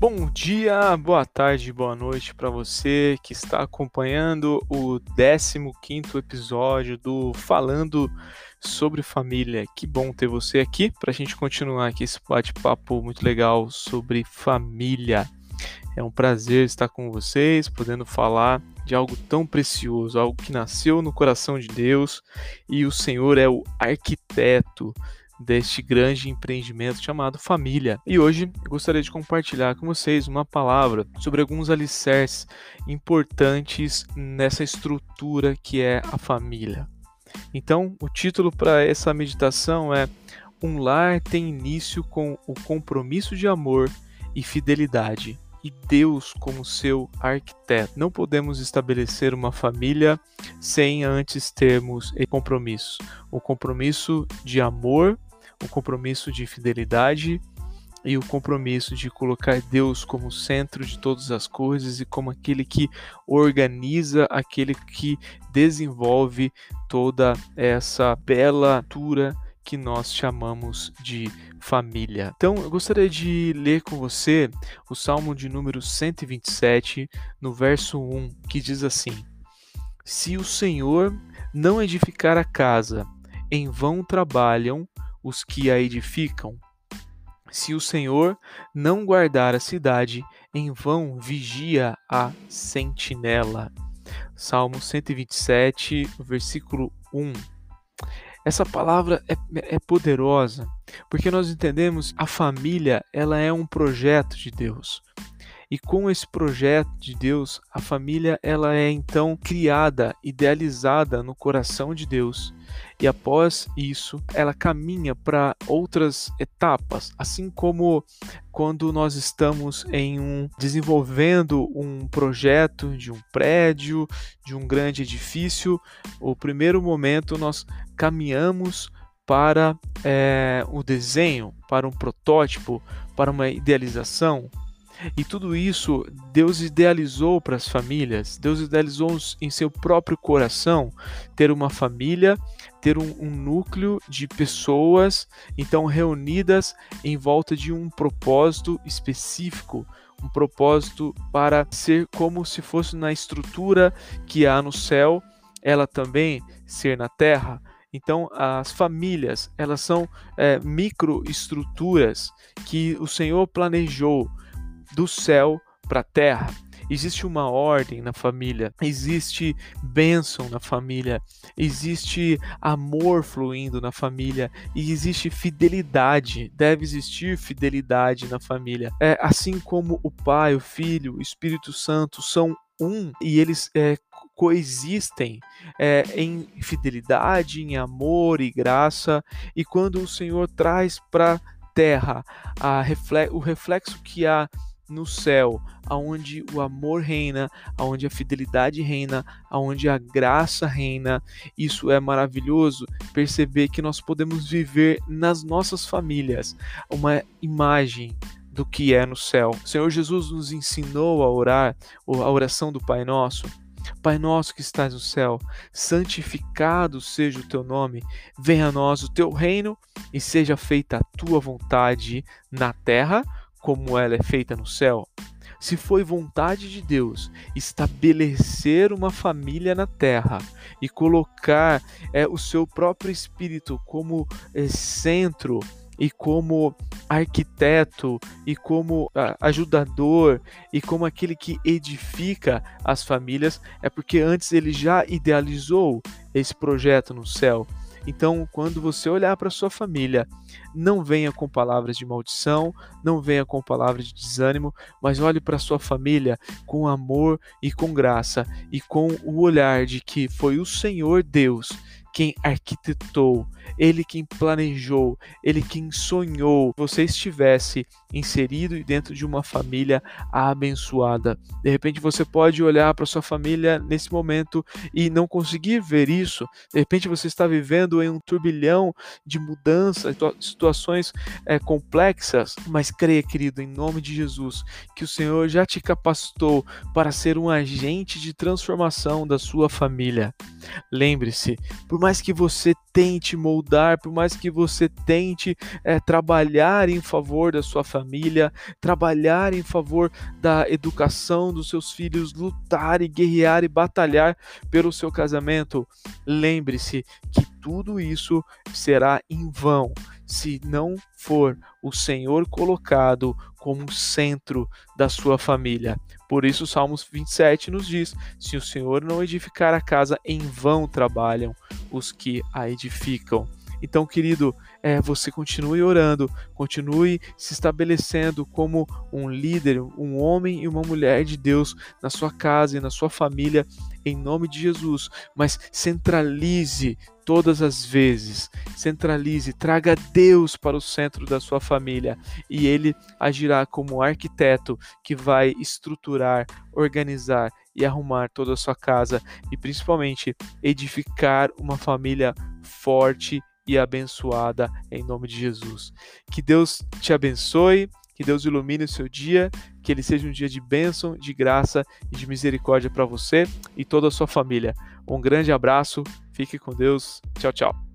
Bom dia, boa tarde, boa noite para você que está acompanhando o 15 episódio do Falando sobre Família. Que bom ter você aqui para a gente continuar aqui esse bate-papo muito legal sobre família. É um prazer estar com vocês, podendo falar de algo tão precioso, algo que nasceu no coração de Deus e o Senhor é o arquiteto deste grande empreendimento chamado família. E hoje gostaria de compartilhar com vocês uma palavra sobre alguns alicerces importantes nessa estrutura que é a família. Então, o título para essa meditação é Um lar tem início com o compromisso de amor e fidelidade e Deus como seu arquiteto. Não podemos estabelecer uma família sem antes termos o compromisso, o compromisso de amor o compromisso de fidelidade e o compromisso de colocar Deus como centro de todas as coisas e como aquele que organiza, aquele que desenvolve toda essa bela altura que nós chamamos de família. Então, eu gostaria de ler com você o Salmo de número 127, no verso 1, que diz assim: Se o Senhor não edificar a casa, em vão trabalham os que a edificam. Se o Senhor não guardar a cidade, em vão vigia a sentinela. Salmo 127, versículo 1. Essa palavra é, é, poderosa, porque nós entendemos a família, ela é um projeto de Deus. E com esse projeto de Deus, a família ela é então criada, idealizada no coração de Deus. E após isso, ela caminha para outras etapas, assim como quando nós estamos em um desenvolvendo um projeto de um prédio, de um grande edifício, o primeiro momento nós caminhamos para é, o desenho, para um protótipo, para uma idealização, e tudo isso Deus idealizou para as famílias, Deus idealizou em seu próprio coração ter uma família, ter um, um, núcleo de pessoas então reunidas em volta de um propósito específico, um propósito para ser como se fosse na estrutura que há no céu, ela também ser na terra. Então, as famílias, elas são é, microestruturas que o Senhor planejou do céu para a terra. Existe uma ordem na família, existe bênção na família, existe amor fluindo na família e existe fidelidade. Deve existir fidelidade na família. É assim como o Pai, o Filho, o Espírito Santo são um e eles é, coexistem é, em fidelidade, em amor e graça. E quando o Senhor traz para terra a refle o reflexo que há no céu, aonde o amor reina, aonde a fidelidade reina, aonde a graça reina. Isso é maravilhoso perceber que nós podemos viver nas nossas famílias uma imagem do que é no céu. O Senhor Jesus nos ensinou a orar, a oração do Pai Nosso. Pai nosso que estás no céu, santificado seja o teu nome, venha a nós o teu reino e seja feita a tua vontade na terra como ela é feita no céu? Se foi vontade de Deus estabelecer uma família na terra e colocar é, o seu próprio espírito como é, centro e como arquiteto e como ajudador e como aquele que edifica as famílias, é porque antes ele já idealizou esse projeto no céu. Então, quando você olhar para sua família, não venha com palavras de maldição, não venha com palavras de desânimo, mas olhe para sua família com amor e com graça e com o olhar de que foi o Senhor Deus quem arquitetou, ele quem planejou, ele quem sonhou você estivesse inserido dentro de uma família abençoada. De repente você pode olhar para sua família nesse momento e não conseguir ver isso. De repente você está vivendo em um turbilhão de mudanças, situações é, complexas, mas creia, querido, em nome de Jesus, que o Senhor já te capacitou para ser um agente de transformação da sua família. Lembre-se, por mais que você tente moldar, por mais que você tente é, trabalhar em favor da sua família, trabalhar em favor da educação dos seus filhos, lutar e guerrear e batalhar pelo seu casamento, lembre-se que tudo isso será em vão se não for o Senhor colocado como centro da sua família. Por isso, Salmos 27 nos diz: se o Senhor não edificar a casa, em vão trabalham os que a edificam. Então, querido, é, você continue orando, continue se estabelecendo como um líder, um homem e uma mulher de Deus na sua casa e na sua família, em nome de Jesus. Mas centralize todas as vezes, centralize, traga Deus para o centro da sua família e ele agirá como arquiteto que vai estruturar, organizar e arrumar toda a sua casa e principalmente edificar uma família forte e abençoada em nome de Jesus. Que Deus te abençoe, que Deus ilumine o seu dia, que ele seja um dia de bênção, de graça e de misericórdia para você e toda a sua família. Um grande abraço, fique com Deus, tchau, tchau.